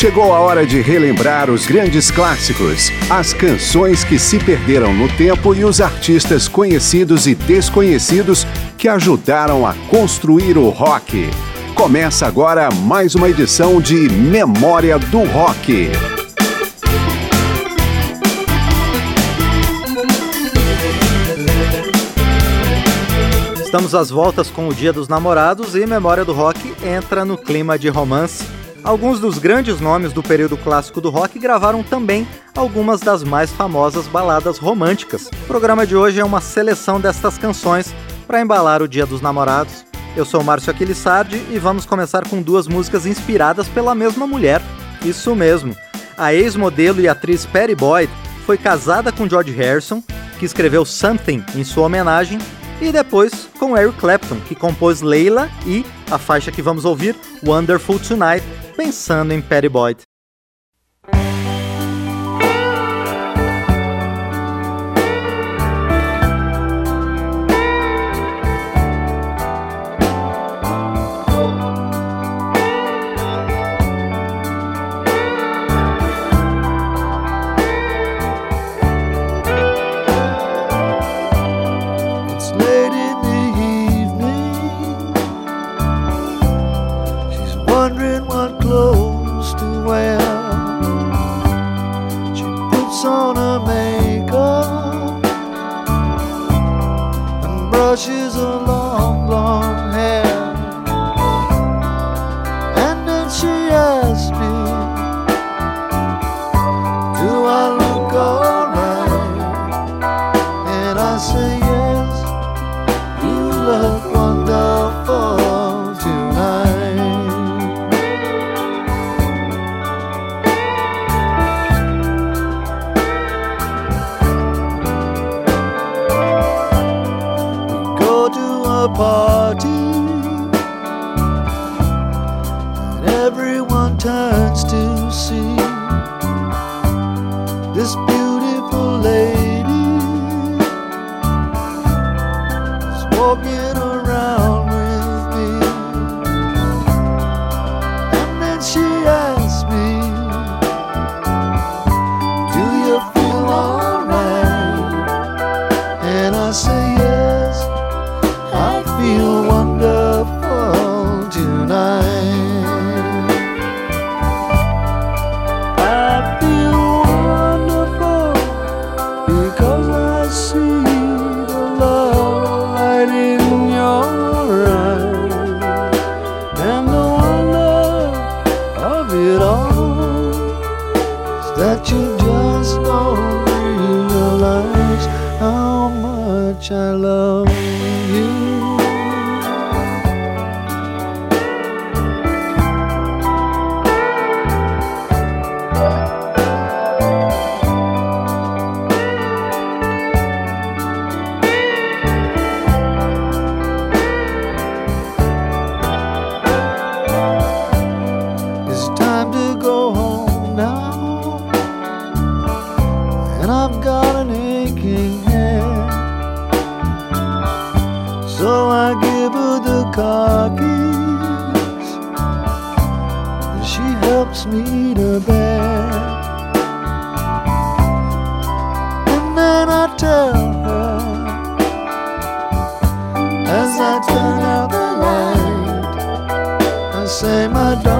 Chegou a hora de relembrar os grandes clássicos, as canções que se perderam no tempo e os artistas conhecidos e desconhecidos que ajudaram a construir o rock. Começa agora mais uma edição de Memória do Rock. Estamos às voltas com o Dia dos Namorados e Memória do Rock entra no clima de romance. Alguns dos grandes nomes do período clássico do rock gravaram também algumas das mais famosas baladas românticas. O programa de hoje é uma seleção destas canções para embalar o Dia dos Namorados. Eu sou Márcio Aquilissardi e vamos começar com duas músicas inspiradas pela mesma mulher. Isso mesmo. A ex-modelo e atriz Patty Boyd foi casada com George Harrison, que escreveu Something em sua homenagem, e depois com Eric Clapton, que compôs Leila e a faixa que vamos ouvir, Wonderful Tonight, pensando em Patty Boyd. the lake. much I love you. time to go home. and She helps me to bed. And then I tell her as I turn out the light, I say, my darling.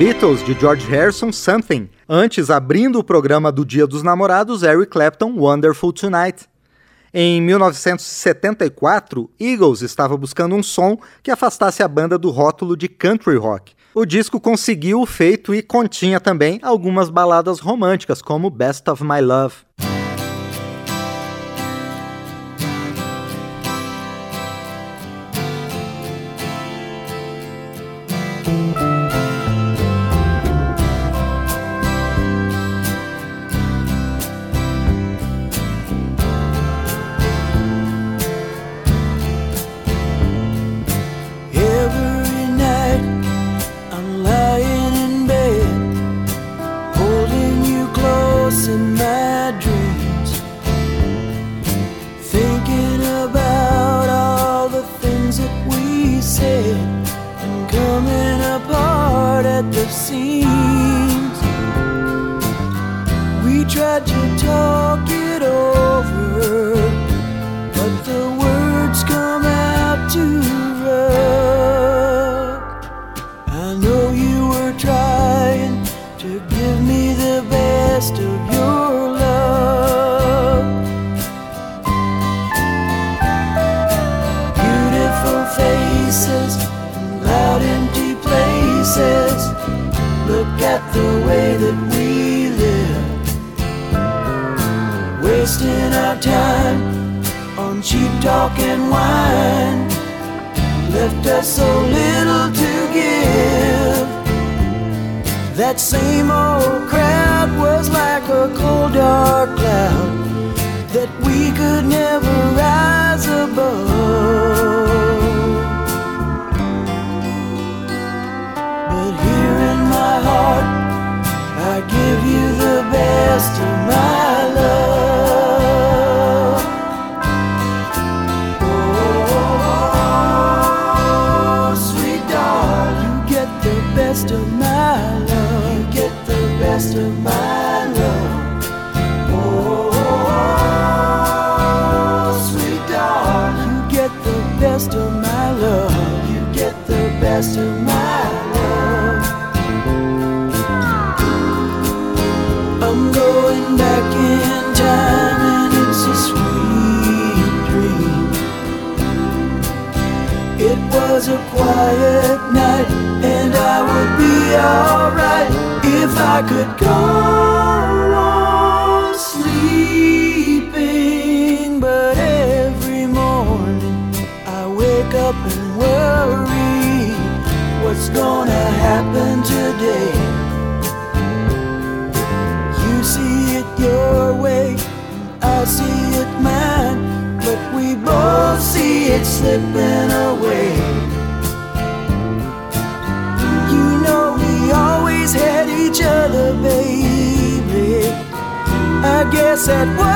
Beatles de George Harrison, Something. Antes, abrindo o programa do Dia dos Namorados, Eric Clapton, Wonderful Tonight. Em 1974, Eagles estava buscando um som que afastasse a banda do rótulo de country rock. O disco conseguiu o feito e continha também algumas baladas românticas, como Best of My Love. tried to talk it over, but the words come out too rough. I know you were trying to give me the best of your. love. Beautiful faces loud empty places. Look at the way that we wasting our time on cheap talk and wine. Left us so little to give. That same old crowd was like a cold dark cloud that we could never rise above. But here in my heart, I give you the best of my. of my love. You get the best of my love. Oh, oh, oh sweet dog. You get the best of my love. You get the best of my love. I'm going back in time, and it's a sweet dream. It was a quiet alright if I could go on sleeping. But every morning I wake up and worry what's gonna happen today. You see it your way, I see it mine, but we both see it slipping. said,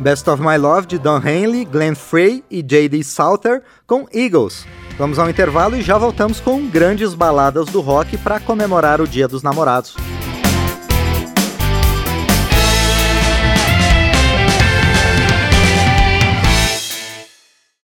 Best of My Love de Don Henley, Glenn Frey e J.D. Salter com Eagles. Vamos ao intervalo e já voltamos com grandes baladas do rock para comemorar o Dia dos Namorados.